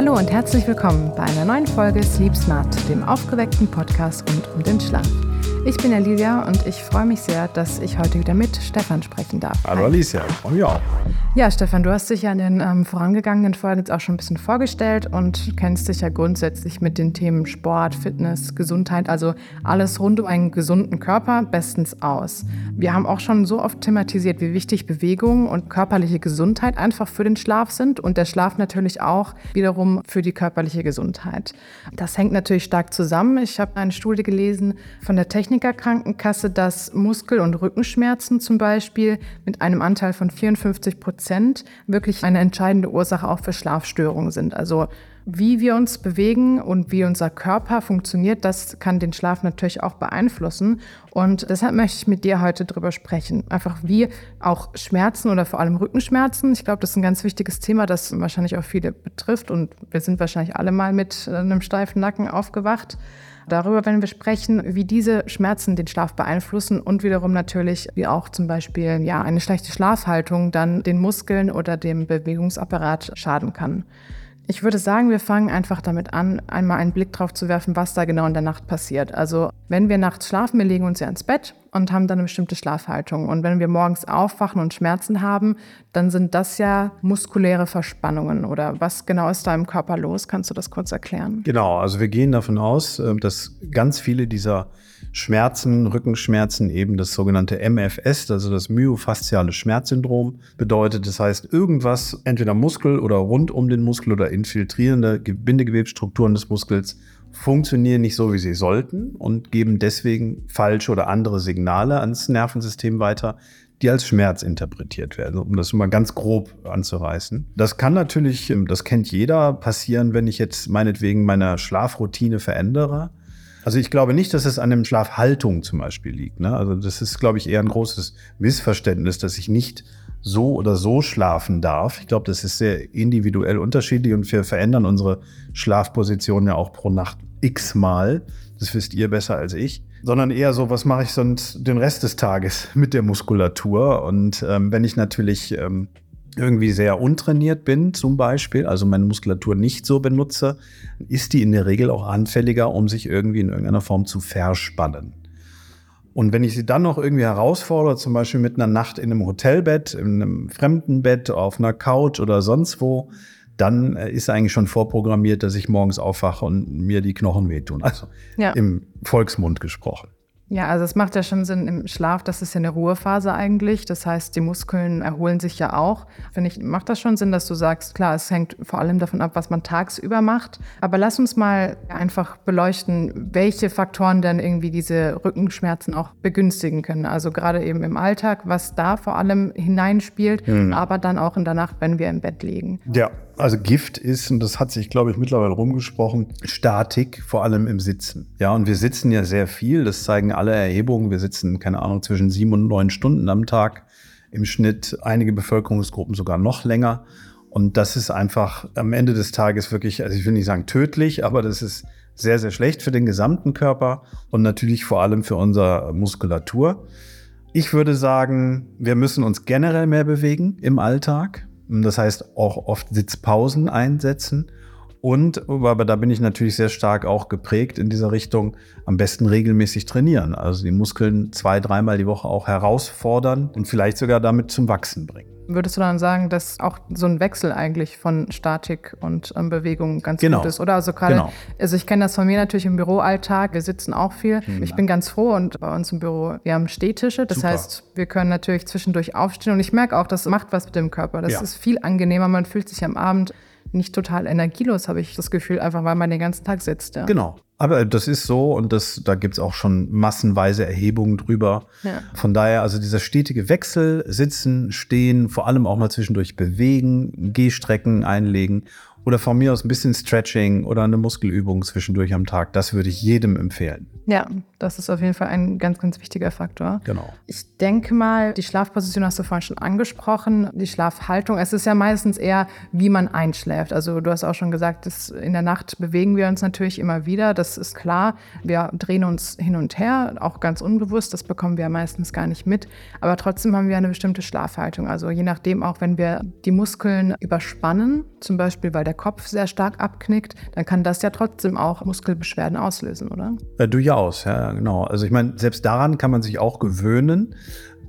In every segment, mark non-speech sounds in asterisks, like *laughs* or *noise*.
Hallo und herzlich willkommen bei einer neuen Folge Sleep Smart, dem aufgeweckten Podcast rund um den Schlaf. Ich bin Alicia und ich freue mich sehr, dass ich heute wieder mit Stefan sprechen darf. Hallo Alicia, ich freue mich auch. Ja, Stefan, du hast dich ja in den ähm, vorangegangenen Folgen jetzt auch schon ein bisschen vorgestellt und kennst dich ja grundsätzlich mit den Themen Sport, Fitness, Gesundheit, also alles rund um einen gesunden Körper bestens aus. Wir haben auch schon so oft thematisiert, wie wichtig Bewegung und körperliche Gesundheit einfach für den Schlaf sind und der Schlaf natürlich auch wiederum für die körperliche Gesundheit. Das hängt natürlich stark zusammen. Ich habe eine Studie gelesen von der Technikerkrankenkasse, dass Muskel- und Rückenschmerzen zum Beispiel mit einem Anteil von 54 Prozent wirklich eine entscheidende Ursache auch für Schlafstörungen sind. Also wie wir uns bewegen und wie unser Körper funktioniert, das kann den Schlaf natürlich auch beeinflussen. Und deshalb möchte ich mit dir heute darüber sprechen. Einfach wie auch Schmerzen oder vor allem Rückenschmerzen. Ich glaube, das ist ein ganz wichtiges Thema, das wahrscheinlich auch viele betrifft. Und wir sind wahrscheinlich alle mal mit einem steifen Nacken aufgewacht. Darüber werden wir sprechen, wie diese Schmerzen den Schlaf beeinflussen und wiederum natürlich, wie auch zum Beispiel ja, eine schlechte Schlafhaltung dann den Muskeln oder dem Bewegungsapparat schaden kann. Ich würde sagen, wir fangen einfach damit an, einmal einen Blick drauf zu werfen, was da genau in der Nacht passiert. Also wenn wir nachts schlafen, wir legen uns ja ins Bett und haben dann eine bestimmte Schlafhaltung. Und wenn wir morgens aufwachen und Schmerzen haben, dann sind das ja muskuläre Verspannungen. Oder was genau ist da im Körper los? Kannst du das kurz erklären? Genau, also wir gehen davon aus, äh, dass ganz viele dieser Schmerzen, Rückenschmerzen eben das sogenannte MFS, also das myofasziale Schmerzsyndrom bedeutet. Das heißt, irgendwas, entweder Muskel oder rund um den Muskel oder infiltrierende Bindegewebsstrukturen des Muskels funktionieren nicht so, wie sie sollten und geben deswegen falsche oder andere Signale ans Nervensystem weiter, die als Schmerz interpretiert werden, um das mal ganz grob anzureißen. Das kann natürlich, das kennt jeder, passieren, wenn ich jetzt meinetwegen meine Schlafroutine verändere. Also ich glaube nicht, dass es an dem Schlafhaltung zum Beispiel liegt. Ne? Also das ist, glaube ich, eher ein großes Missverständnis, dass ich nicht so oder so schlafen darf. Ich glaube, das ist sehr individuell unterschiedlich und wir verändern unsere Schlafposition ja auch pro Nacht x-mal. Das wisst ihr besser als ich. Sondern eher so, was mache ich sonst den Rest des Tages *laughs* mit der Muskulatur? Und ähm, wenn ich natürlich ähm, irgendwie sehr untrainiert bin, zum Beispiel, also meine Muskulatur nicht so benutze, ist die in der Regel auch anfälliger, um sich irgendwie in irgendeiner Form zu verspannen. Und wenn ich sie dann noch irgendwie herausfordere, zum Beispiel mit einer Nacht in einem Hotelbett, in einem fremden Bett, auf einer Couch oder sonst wo, dann äh, ist eigentlich schon vorprogrammiert, dass ich morgens aufwache und mir die Knochen wehtun. Also ja. im Volksmund gesprochen. Ja, also es macht ja schon Sinn im Schlaf, das ist ja eine Ruhephase eigentlich. Das heißt, die Muskeln erholen sich ja auch. Finde ich, macht das schon Sinn, dass du sagst, klar, es hängt vor allem davon ab, was man tagsüber macht. Aber lass uns mal einfach beleuchten, welche Faktoren denn irgendwie diese Rückenschmerzen auch begünstigen können. Also gerade eben im Alltag, was da vor allem hineinspielt, mhm. aber dann auch in der Nacht, wenn wir im Bett liegen. Ja, also Gift ist, und das hat sich, glaube ich, mittlerweile rumgesprochen, Statik, vor allem im Sitzen. Ja, und wir sitzen ja sehr viel, das zeigen alle Erhebungen. Wir sitzen, keine Ahnung, zwischen sieben und neun Stunden am Tag im Schnitt, einige Bevölkerungsgruppen sogar noch länger. Und das ist einfach am Ende des Tages wirklich, also ich will nicht sagen tödlich, aber das ist sehr, sehr schlecht für den gesamten Körper und natürlich vor allem für unsere Muskulatur. Ich würde sagen, wir müssen uns generell mehr bewegen im Alltag. Das heißt auch oft Sitzpausen einsetzen. Und, aber da bin ich natürlich sehr stark auch geprägt in dieser Richtung, am besten regelmäßig trainieren. Also die Muskeln zwei, dreimal die Woche auch herausfordern und vielleicht sogar damit zum Wachsen bringen. Würdest du dann sagen, dass auch so ein Wechsel eigentlich von Statik und ähm, Bewegung ganz genau. gut ist? Oder also gerade, genau. also ich kenne das von mir natürlich im Büroalltag. Wir sitzen auch viel. Mhm. Ich bin ganz froh und bei uns im Büro, wir haben Stehtische. Das Super. heißt, wir können natürlich zwischendurch aufstehen und ich merke auch, das macht was mit dem Körper. Das ja. ist viel angenehmer. Man fühlt sich am Abend nicht total energielos, habe ich das Gefühl, einfach weil man den ganzen Tag sitzt. Ja. Genau. Aber das ist so und das, da gibt es auch schon massenweise Erhebungen drüber. Ja. Von daher, also dieser stetige Wechsel, sitzen, stehen, vor allem auch mal zwischendurch bewegen, Gehstrecken einlegen oder von mir aus ein bisschen Stretching oder eine Muskelübung zwischendurch am Tag. Das würde ich jedem empfehlen. Ja, das ist auf jeden Fall ein ganz, ganz wichtiger Faktor. Genau. Ich denke mal, die Schlafposition hast du vorhin schon angesprochen, die Schlafhaltung. Es ist ja meistens eher, wie man einschläft. Also du hast auch schon gesagt, in der Nacht bewegen wir uns natürlich immer wieder. Das ist klar. Wir drehen uns hin und her, auch ganz unbewusst. Das bekommen wir meistens gar nicht mit. Aber trotzdem haben wir eine bestimmte Schlafhaltung. Also je nachdem, auch wenn wir die Muskeln überspannen, zum Beispiel, weil der der Kopf sehr stark abknickt, dann kann das ja trotzdem auch Muskelbeschwerden auslösen, oder? Ja, durchaus, ja, genau. Also ich meine, selbst daran kann man sich auch gewöhnen.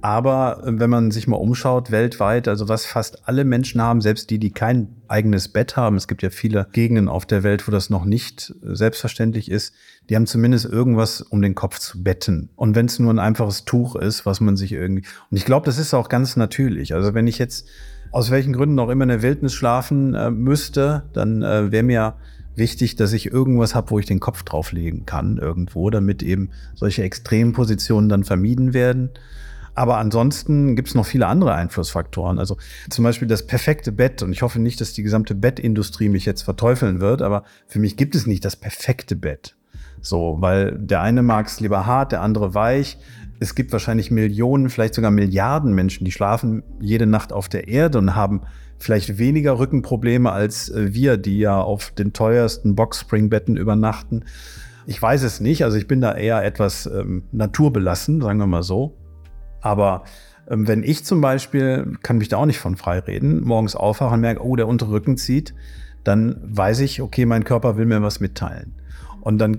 Aber äh, wenn man sich mal umschaut weltweit, also was fast alle Menschen haben, selbst die, die kein eigenes Bett haben, es gibt ja viele Gegenden auf der Welt, wo das noch nicht äh, selbstverständlich ist, die haben zumindest irgendwas, um den Kopf zu betten. Und wenn es nur ein einfaches Tuch ist, was man sich irgendwie. Und ich glaube, das ist auch ganz natürlich. Also wenn ich jetzt aus welchen Gründen auch immer in der Wildnis schlafen äh, müsste, dann äh, wäre mir wichtig, dass ich irgendwas habe, wo ich den Kopf drauflegen kann irgendwo, damit eben solche Extrempositionen dann vermieden werden. Aber ansonsten gibt es noch viele andere Einflussfaktoren. Also zum Beispiel das perfekte Bett. Und ich hoffe nicht, dass die gesamte Bettindustrie mich jetzt verteufeln wird, aber für mich gibt es nicht das perfekte Bett. So, weil der eine mag es lieber hart, der andere weich. Es gibt wahrscheinlich Millionen, vielleicht sogar Milliarden Menschen, die schlafen jede Nacht auf der Erde und haben vielleicht weniger Rückenprobleme als äh, wir, die ja auf den teuersten Boxspringbetten übernachten. Ich weiß es nicht, also ich bin da eher etwas ähm, naturbelassen, sagen wir mal so. Aber ähm, wenn ich zum Beispiel, kann mich da auch nicht von frei reden, morgens aufwache und merke, oh, der untere Rücken zieht, dann weiß ich, okay, mein Körper will mir was mitteilen. Und dann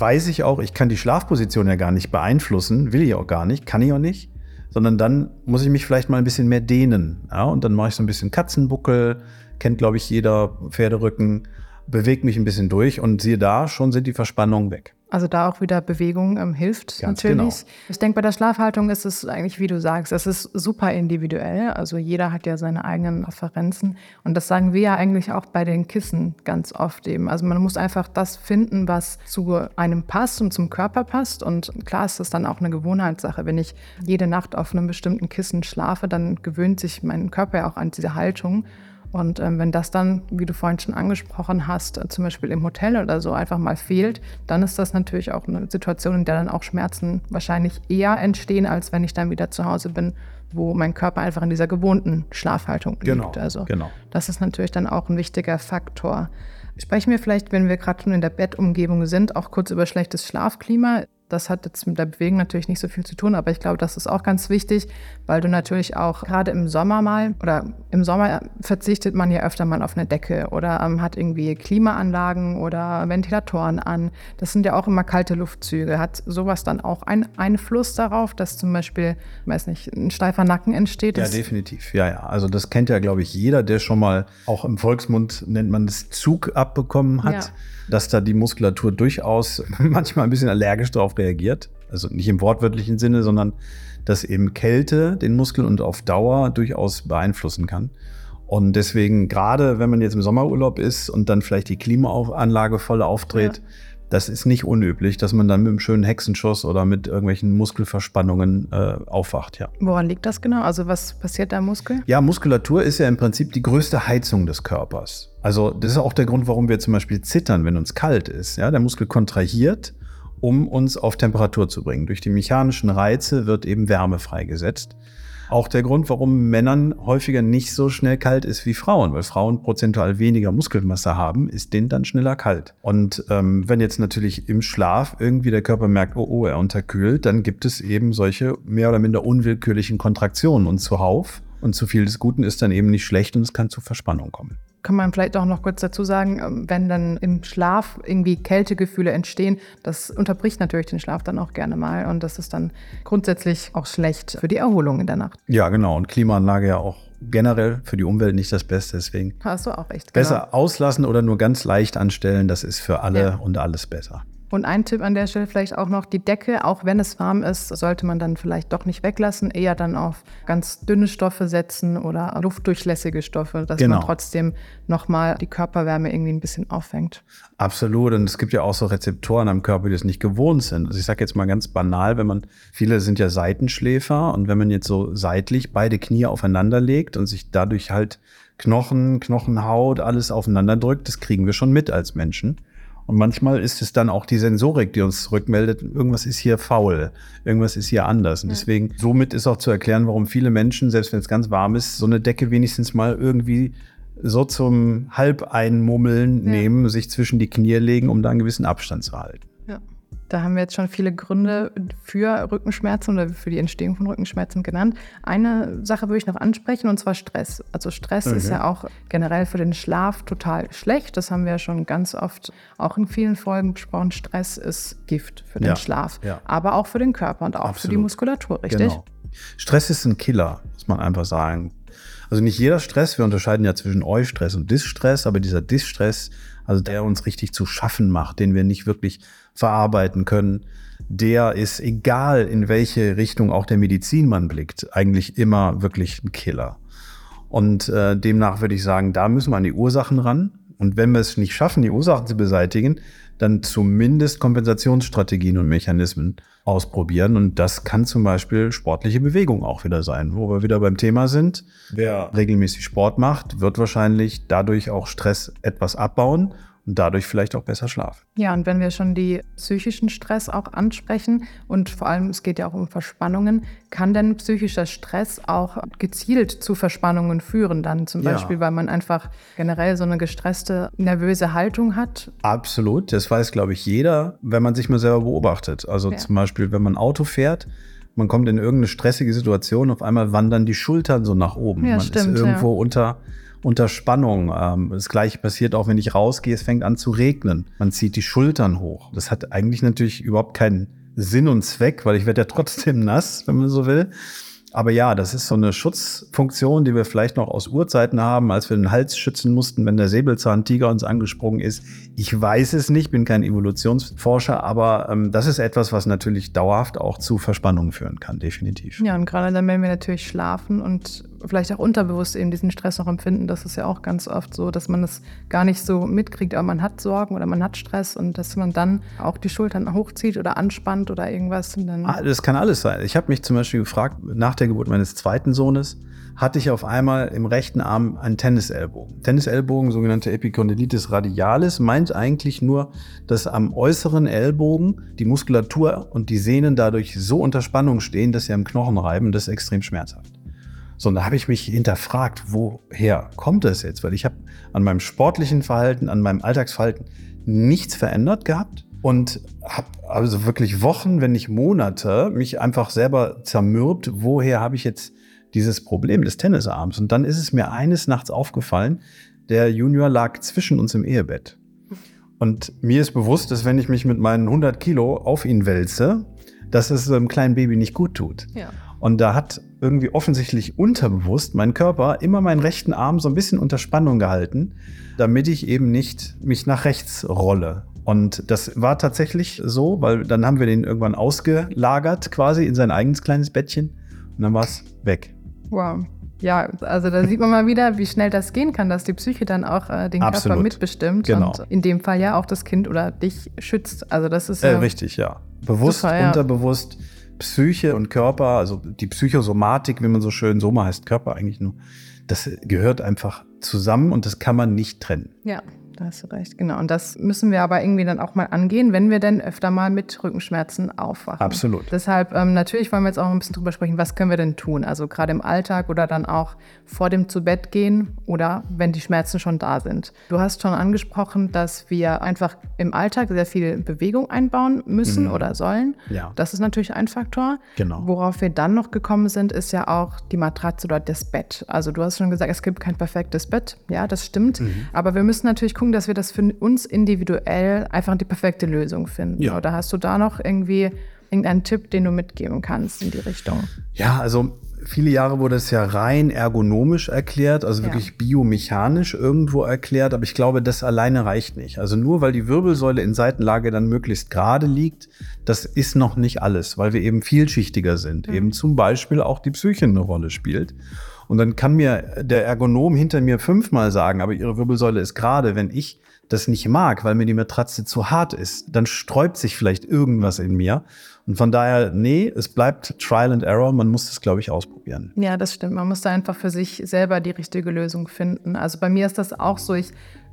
weiß ich auch, ich kann die Schlafposition ja gar nicht beeinflussen, will ich auch gar nicht, kann ich auch nicht, sondern dann muss ich mich vielleicht mal ein bisschen mehr dehnen. Ja? Und dann mache ich so ein bisschen Katzenbuckel, kennt, glaube ich, jeder Pferderücken, bewege mich ein bisschen durch und siehe da, schon sind die Verspannungen weg. Also da auch wieder Bewegung ähm, hilft Ganz natürlich. Genau. Ich denke, bei der Schlafhaltung ist es eigentlich, wie du sagst, es ist super individuell. Also jeder hat ja seine eigenen Referenzen. Und das sagen wir ja eigentlich auch bei den Kissen ganz oft eben. Also man muss einfach das finden, was zu einem passt und zum Körper passt. Und klar ist das dann auch eine Gewohnheitssache. Wenn ich jede Nacht auf einem bestimmten Kissen schlafe, dann gewöhnt sich mein Körper ja auch an diese Haltung. Und ähm, wenn das dann, wie du vorhin schon angesprochen hast, äh, zum Beispiel im Hotel oder so einfach mal fehlt, dann ist das natürlich auch eine Situation, in der dann auch Schmerzen wahrscheinlich eher entstehen, als wenn ich dann wieder zu Hause bin, wo mein Körper einfach in dieser gewohnten Schlafhaltung genau, liegt. Also genau. das ist natürlich dann auch ein wichtiger Faktor. Sprechen wir vielleicht, wenn wir gerade schon in der Bettumgebung sind, auch kurz über schlechtes Schlafklima. Das hat jetzt mit der Bewegung natürlich nicht so viel zu tun, aber ich glaube, das ist auch ganz wichtig, weil du natürlich auch gerade im Sommer mal oder im Sommer verzichtet man ja öfter mal auf eine Decke oder ähm, hat irgendwie Klimaanlagen oder Ventilatoren an. Das sind ja auch immer kalte Luftzüge. Hat sowas dann auch einen Einfluss darauf, dass zum Beispiel, weiß nicht, ein steifer Nacken entsteht? Ja, definitiv. Ja, ja. Also das kennt ja, glaube ich, jeder, der schon mal auch im Volksmund nennt man das Zug abbekommen hat. Ja dass da die Muskulatur durchaus *laughs* manchmal ein bisschen allergisch darauf reagiert. Also nicht im wortwörtlichen Sinne, sondern dass eben Kälte den Muskel und auf Dauer durchaus beeinflussen kann. Und deswegen, gerade wenn man jetzt im Sommerurlaub ist und dann vielleicht die Klimaanlage voll aufdreht, ja das ist nicht unüblich, dass man dann mit einem schönen Hexenschuss oder mit irgendwelchen Muskelverspannungen äh, aufwacht, ja. Woran liegt das genau? Also was passiert da im Muskel? Ja, Muskulatur ist ja im Prinzip die größte Heizung des Körpers. Also das ist auch der Grund, warum wir zum Beispiel zittern, wenn uns kalt ist. Ja, der Muskel kontrahiert, um uns auf Temperatur zu bringen. Durch die mechanischen Reize wird eben Wärme freigesetzt. Auch der Grund, warum Männern häufiger nicht so schnell kalt ist wie Frauen, weil Frauen prozentual weniger Muskelmasse haben, ist denen dann schneller kalt. Und ähm, wenn jetzt natürlich im Schlaf irgendwie der Körper merkt, oh, oh, er unterkühlt, dann gibt es eben solche mehr oder minder unwillkürlichen Kontraktionen und zuhauf. Und zu viel des Guten ist dann eben nicht schlecht und es kann zu Verspannung kommen kann man vielleicht auch noch kurz dazu sagen, ähm, wenn dann im Schlaf irgendwie Kältegefühle entstehen, das unterbricht natürlich den Schlaf dann auch gerne mal und das ist dann grundsätzlich auch schlecht für die Erholung in der Nacht. Ja, genau. Und Klimaanlage ja auch generell für die Umwelt nicht das Beste, deswegen. Hast du auch recht. Genau. Besser auslassen oder nur ganz leicht anstellen, das ist für alle ja. und alles besser. Und ein Tipp an der Stelle vielleicht auch noch, die Decke, auch wenn es warm ist, sollte man dann vielleicht doch nicht weglassen, eher dann auf ganz dünne Stoffe setzen oder luftdurchlässige Stoffe, dass genau. man trotzdem nochmal die Körperwärme irgendwie ein bisschen auffängt. Absolut. Und es gibt ja auch so Rezeptoren am Körper, die das nicht gewohnt sind. Also ich sage jetzt mal ganz banal, wenn man, viele sind ja Seitenschläfer und wenn man jetzt so seitlich beide Knie aufeinander legt und sich dadurch halt Knochen, Knochenhaut, alles aufeinander drückt, das kriegen wir schon mit als Menschen. Und manchmal ist es dann auch die Sensorik, die uns rückmeldet, irgendwas ist hier faul, irgendwas ist hier anders. Und deswegen, somit ist auch zu erklären, warum viele Menschen, selbst wenn es ganz warm ist, so eine Decke wenigstens mal irgendwie so zum Halbeinmummeln ja. nehmen, sich zwischen die Knie legen, um da einen gewissen Abstand zu halten. Da haben wir jetzt schon viele Gründe für Rückenschmerzen oder für die Entstehung von Rückenschmerzen genannt. Eine Sache würde ich noch ansprechen und zwar Stress. Also Stress mhm. ist ja auch generell für den Schlaf total schlecht. Das haben wir ja schon ganz oft auch in vielen Folgen besprochen. Stress ist Gift für den ja, Schlaf, ja. aber auch für den Körper und auch Absolut. für die Muskulatur, richtig? Genau. Stress ist ein Killer, muss man einfach sagen. Also nicht jeder Stress, wir unterscheiden ja zwischen Eustress und Distress, aber dieser Distress, also der uns richtig zu schaffen macht, den wir nicht wirklich verarbeiten können, der ist, egal in welche Richtung auch der Medizin man blickt, eigentlich immer wirklich ein Killer. Und äh, demnach würde ich sagen, da müssen wir an die Ursachen ran. Und wenn wir es nicht schaffen, die Ursachen zu beseitigen, dann zumindest Kompensationsstrategien und Mechanismen ausprobieren. Und das kann zum Beispiel sportliche Bewegung auch wieder sein, wo wir wieder beim Thema sind. Wer regelmäßig Sport macht, wird wahrscheinlich dadurch auch Stress etwas abbauen und dadurch vielleicht auch besser schlafen. Ja, und wenn wir schon die psychischen Stress auch ansprechen und vor allem es geht ja auch um Verspannungen, kann denn psychischer Stress auch gezielt zu Verspannungen führen dann zum Beispiel, ja. weil man einfach generell so eine gestresste, nervöse Haltung hat? Absolut, das weiß glaube ich jeder, wenn man sich mal selber beobachtet. Also ja. zum Beispiel, wenn man Auto fährt, man kommt in irgendeine stressige Situation, auf einmal wandern die Schultern so nach oben. Ja, man stimmt, ist irgendwo ja. unter unter Spannung. Ähm, das gleiche passiert auch, wenn ich rausgehe, es fängt an zu regnen. Man zieht die Schultern hoch. Das hat eigentlich natürlich überhaupt keinen Sinn und Zweck, weil ich werde ja *laughs* trotzdem nass, wenn man so will. Aber ja, das ist so eine Schutzfunktion, die wir vielleicht noch aus Urzeiten haben, als wir den Hals schützen mussten, wenn der Säbelzahntiger uns angesprungen ist. Ich weiß es nicht, bin kein Evolutionsforscher, aber ähm, das ist etwas, was natürlich dauerhaft auch zu Verspannungen führen kann, definitiv. Ja, und gerade dann, wenn wir natürlich schlafen und vielleicht auch unterbewusst eben diesen Stress noch empfinden. Das ist ja auch ganz oft so, dass man es gar nicht so mitkriegt, aber man hat Sorgen oder man hat Stress und dass man dann auch die Schultern hochzieht oder anspannt oder irgendwas. Ah, das kann alles sein. Ich habe mich zum Beispiel gefragt, nach der Geburt meines zweiten Sohnes, hatte ich auf einmal im rechten Arm einen Tennisellbogen. Tennisellbogen, sogenannte Epicondylitis radialis, meint eigentlich nur, dass am äußeren Ellbogen die Muskulatur und die Sehnen dadurch so unter Spannung stehen, dass sie am Knochen reiben. Das ist extrem schmerzhaft. So, und da habe ich mich hinterfragt, woher kommt das jetzt? Weil ich habe an meinem sportlichen Verhalten, an meinem Alltagsverhalten nichts verändert gehabt und habe also wirklich Wochen, wenn nicht Monate, mich einfach selber zermürbt, woher habe ich jetzt dieses Problem des Tennisarms? Und dann ist es mir eines Nachts aufgefallen, der Junior lag zwischen uns im Ehebett. Und mir ist bewusst, dass wenn ich mich mit meinen 100 Kilo auf ihn wälze, dass es einem kleinen Baby nicht gut tut. Ja. Und da hat irgendwie offensichtlich unterbewusst mein Körper immer meinen rechten Arm so ein bisschen unter Spannung gehalten, damit ich eben nicht mich nach rechts rolle. Und das war tatsächlich so, weil dann haben wir den irgendwann ausgelagert quasi in sein eigenes kleines Bettchen und dann war es weg. Wow. Ja, also da sieht man mal wieder, wie schnell das gehen kann, dass die Psyche dann auch äh, den Absolut. Körper mitbestimmt genau. und in dem Fall ja auch das Kind oder dich schützt. Also das ist äh, ja richtig, ja. Bewusst, super, ja. unterbewusst Psyche und Körper, also die Psychosomatik, wie man so schön, Soma heißt Körper eigentlich nur, das gehört einfach zusammen und das kann man nicht trennen. Ja da hast du recht, genau. Und das müssen wir aber irgendwie dann auch mal angehen, wenn wir denn öfter mal mit Rückenschmerzen aufwachen. Absolut. Deshalb ähm, natürlich wollen wir jetzt auch ein bisschen drüber sprechen, was können wir denn tun? Also gerade im Alltag oder dann auch vor dem zu Bett gehen oder wenn die Schmerzen schon da sind. Du hast schon angesprochen, dass wir einfach im Alltag sehr viel Bewegung einbauen müssen mhm. oder sollen. Ja. Das ist natürlich ein Faktor. Genau. Worauf wir dann noch gekommen sind, ist ja auch die Matratze oder das Bett. Also du hast schon gesagt, es gibt kein perfektes Bett. Ja, das stimmt. Mhm. Aber wir müssen natürlich gucken, dass wir das für uns individuell einfach die perfekte Lösung finden. Ja. Oder hast du da noch irgendwie irgendeinen Tipp, den du mitgeben kannst in die Richtung? Ja, also viele Jahre wurde es ja rein ergonomisch erklärt, also wirklich ja. biomechanisch irgendwo erklärt, aber ich glaube, das alleine reicht nicht. Also nur weil die Wirbelsäule in Seitenlage dann möglichst gerade liegt, das ist noch nicht alles, weil wir eben vielschichtiger sind, mhm. eben zum Beispiel auch die Psyche eine Rolle spielt. Und dann kann mir der Ergonom hinter mir fünfmal sagen, aber ihre Wirbelsäule ist gerade, wenn ich das nicht mag, weil mir die Matratze zu hart ist, dann sträubt sich vielleicht irgendwas in mir. Und von daher, nee, es bleibt Trial and Error. Man muss das, glaube ich, ausprobieren. Ja, das stimmt. Man muss da einfach für sich selber die richtige Lösung finden. Also bei mir ist das auch so. Ich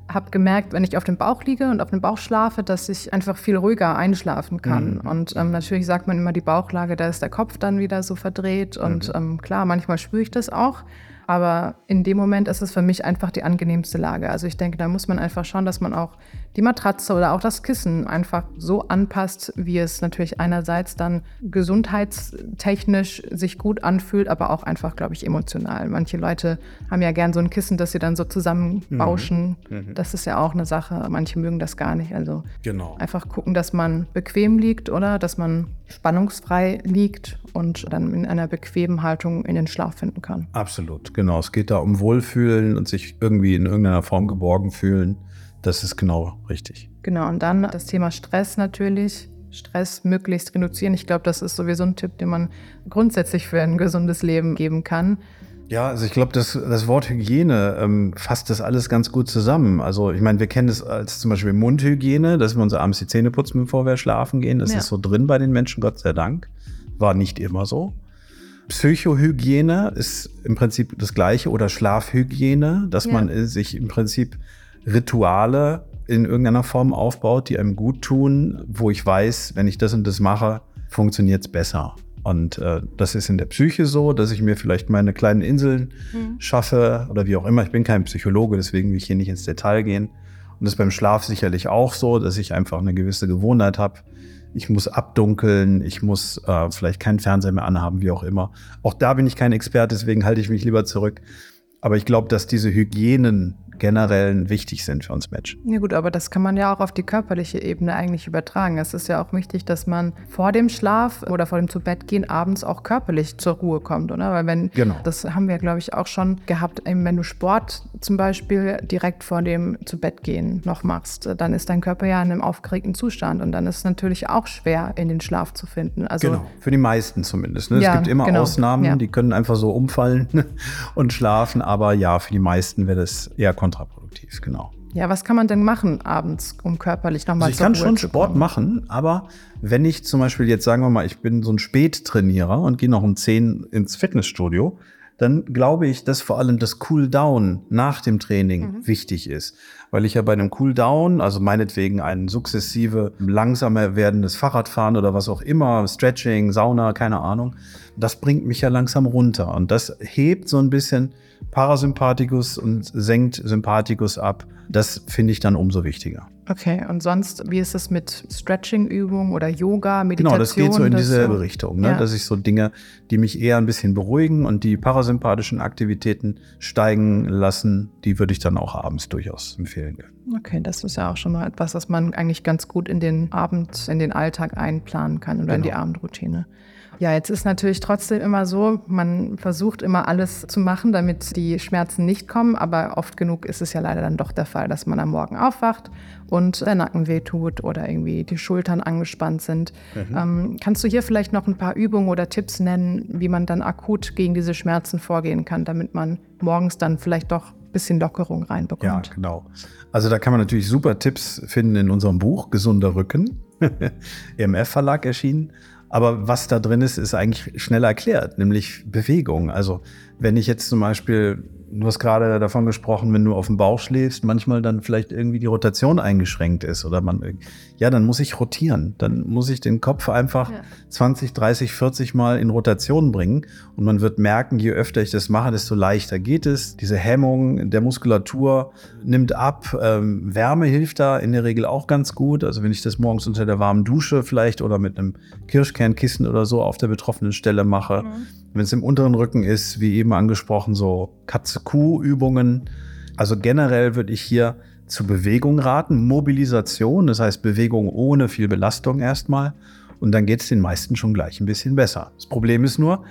habe gemerkt, wenn ich auf dem Bauch liege und auf dem Bauch schlafe, dass ich einfach viel ruhiger einschlafen kann. Mhm. Und ähm, natürlich sagt man immer die Bauchlage, da ist der Kopf dann wieder so verdreht. Und mhm. ähm, klar, manchmal spüre ich das auch. Aber in dem Moment ist es für mich einfach die angenehmste Lage. Also ich denke, da muss man einfach schauen, dass man auch die Matratze oder auch das Kissen einfach so anpasst, wie es natürlich einerseits dann gesundheitstechnisch sich gut anfühlt, aber auch einfach, glaube ich, emotional. Manche Leute haben ja gern so ein Kissen, das sie dann so zusammenbauschen. Mhm. Mhm. Das ist ja auch eine Sache. Manche mögen das gar nicht. Also genau. einfach gucken, dass man bequem liegt oder dass man spannungsfrei liegt und dann in einer bequemen Haltung in den Schlaf finden kann. Absolut, genau. Es geht da um Wohlfühlen und sich irgendwie in irgendeiner Form geborgen fühlen. Das ist genau richtig. Genau, und dann das Thema Stress natürlich. Stress möglichst reduzieren. Ich glaube, das ist sowieso ein Tipp, den man grundsätzlich für ein gesundes Leben geben kann. Ja, also ich glaube, das, das Wort Hygiene ähm, fasst das alles ganz gut zusammen. Also ich meine, wir kennen es als zum Beispiel Mundhygiene, dass wir uns abends die Zähne putzen, bevor wir schlafen gehen. Das ja. ist so drin bei den Menschen, Gott sei Dank. War nicht immer so. Psychohygiene ist im Prinzip das gleiche oder Schlafhygiene, dass ja. man sich im Prinzip Rituale in irgendeiner Form aufbaut, die einem gut tun, wo ich weiß, wenn ich das und das mache, funktioniert es besser. Und äh, das ist in der Psyche so, dass ich mir vielleicht meine kleinen Inseln mhm. schaffe oder wie auch immer. Ich bin kein Psychologe, deswegen will ich hier nicht ins Detail gehen. Und das ist beim Schlaf sicherlich auch so, dass ich einfach eine gewisse Gewohnheit habe. Ich muss abdunkeln, ich muss äh, vielleicht keinen Fernseher mehr anhaben, wie auch immer. Auch da bin ich kein Experte, deswegen halte ich mich lieber zurück. Aber ich glaube, dass diese Hygienen generell wichtig sind für uns Menschen. Ja gut, aber das kann man ja auch auf die körperliche Ebene eigentlich übertragen. Es ist ja auch wichtig, dass man vor dem Schlaf oder vor dem Zubettgehen abends auch körperlich zur Ruhe kommt, oder? Weil wenn, genau. das haben wir, glaube ich, auch schon gehabt, wenn du Sport zum Beispiel direkt vor dem Zubettgehen noch machst, dann ist dein Körper ja in einem aufgeregten Zustand und dann ist es natürlich auch schwer, in den Schlaf zu finden. Also, genau, für die meisten zumindest. Ne? Ja, es gibt immer genau. Ausnahmen, ja. die können einfach so umfallen *laughs* und schlafen, aber ja, für die meisten wäre das eher kontraproduktiv kontraproduktiv, genau. Ja, was kann man denn machen abends, um körperlich nochmal also Ich kann schon Sport machen, aber wenn ich zum Beispiel jetzt sagen wir mal, ich bin so ein Spättrainierer und gehe noch um 10 ins Fitnessstudio, dann glaube ich, dass vor allem das Cooldown nach dem Training mhm. wichtig ist. Weil ich ja bei einem Cooldown, also meinetwegen ein sukzessive, langsamer werdendes Fahrradfahren oder was auch immer, Stretching, Sauna, keine Ahnung, das bringt mich ja langsam runter. Und das hebt so ein bisschen Parasympathikus und senkt Sympathikus ab. Das finde ich dann umso wichtiger. Okay, und sonst, wie ist es mit Stretching-Übungen oder Yoga, Meditation? Genau, das geht so in dieselbe so, Richtung, ne? Ja. dass ich so Dinge, die mich eher ein bisschen beruhigen und die parasympathischen Aktivitäten steigen lassen, die würde ich dann auch abends durchaus empfehlen. Okay, das ist ja auch schon mal etwas, was man eigentlich ganz gut in den Abend, in den Alltag einplanen kann oder genau. in die genau. Abendroutine. Ja, jetzt ist natürlich trotzdem immer so, man versucht immer alles zu machen, damit die Schmerzen nicht kommen, aber oft genug ist es ja leider dann doch der Fall, dass man am Morgen aufwacht und der Nacken wehtut oder irgendwie die Schultern angespannt sind. Mhm. Ähm, kannst du hier vielleicht noch ein paar Übungen oder Tipps nennen, wie man dann akut gegen diese Schmerzen vorgehen kann, damit man morgens dann vielleicht doch ein bisschen Lockerung reinbekommt? Ja, genau. Also da kann man natürlich super Tipps finden in unserem Buch Gesunder Rücken, *laughs* EMF Verlag erschienen. Aber was da drin ist, ist eigentlich schnell erklärt, nämlich Bewegung. Also wenn ich jetzt zum Beispiel du hast gerade davon gesprochen, wenn du auf dem Bauch schläfst, manchmal dann vielleicht irgendwie die Rotation eingeschränkt ist oder man, ja, dann muss ich rotieren. Dann muss ich den Kopf einfach ja. 20, 30, 40 Mal in Rotation bringen und man wird merken, je öfter ich das mache, desto leichter geht es. Diese Hemmung der Muskulatur nimmt ab. Ähm, Wärme hilft da in der Regel auch ganz gut. Also wenn ich das morgens unter der warmen Dusche vielleicht oder mit einem Kirschkernkissen oder so auf der betroffenen Stelle mache. Mhm wenn es im unteren Rücken ist, wie eben angesprochen, so Katze-Kuh-Übungen. Also generell würde ich hier zu Bewegung raten, Mobilisation, das heißt Bewegung ohne viel Belastung erstmal. Und dann geht es den meisten schon gleich ein bisschen besser. Das Problem ist nur,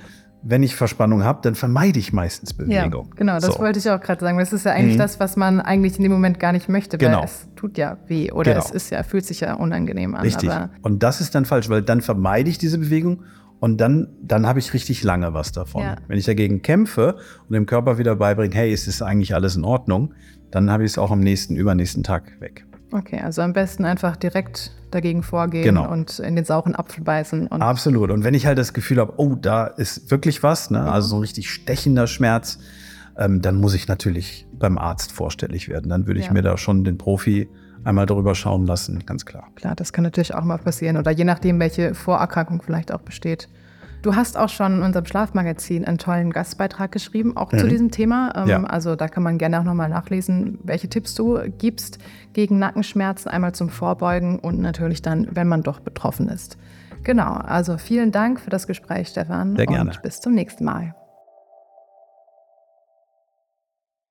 wenn ich Verspannung habe, dann vermeide ich meistens Bewegung. Ja, genau, das so. wollte ich auch gerade sagen. Das ist ja eigentlich mhm. das, was man eigentlich in dem Moment gar nicht möchte, weil genau. es tut ja weh oder genau. es ist ja, fühlt sich ja unangenehm an. Richtig. und das ist dann falsch, weil dann vermeide ich diese Bewegung und dann, dann habe ich richtig lange was davon. Ja. Wenn ich dagegen kämpfe und dem Körper wieder beibringe, hey, ist es eigentlich alles in Ordnung, dann habe ich es auch am nächsten, übernächsten Tag weg. Okay, also am besten einfach direkt dagegen vorgehen genau. und in den sauren Apfel beißen. Und Absolut. Und wenn ich halt das Gefühl habe, oh, da ist wirklich was, ne? also so ein richtig stechender Schmerz, ähm, dann muss ich natürlich beim Arzt vorstellig werden. Dann würde ich ja. mir da schon den Profi einmal darüber schauen lassen, ganz klar. Klar, das kann natürlich auch mal passieren. Oder je nachdem, welche Vorerkrankung vielleicht auch besteht, Du hast auch schon in unserem Schlafmagazin einen tollen Gastbeitrag geschrieben, auch mhm. zu diesem Thema. Ähm, ja. Also da kann man gerne auch nochmal nachlesen, welche Tipps du gibst gegen Nackenschmerzen, einmal zum Vorbeugen und natürlich dann, wenn man doch betroffen ist. Genau, also vielen Dank für das Gespräch, Stefan. Sehr gerne. Und bis zum nächsten Mal.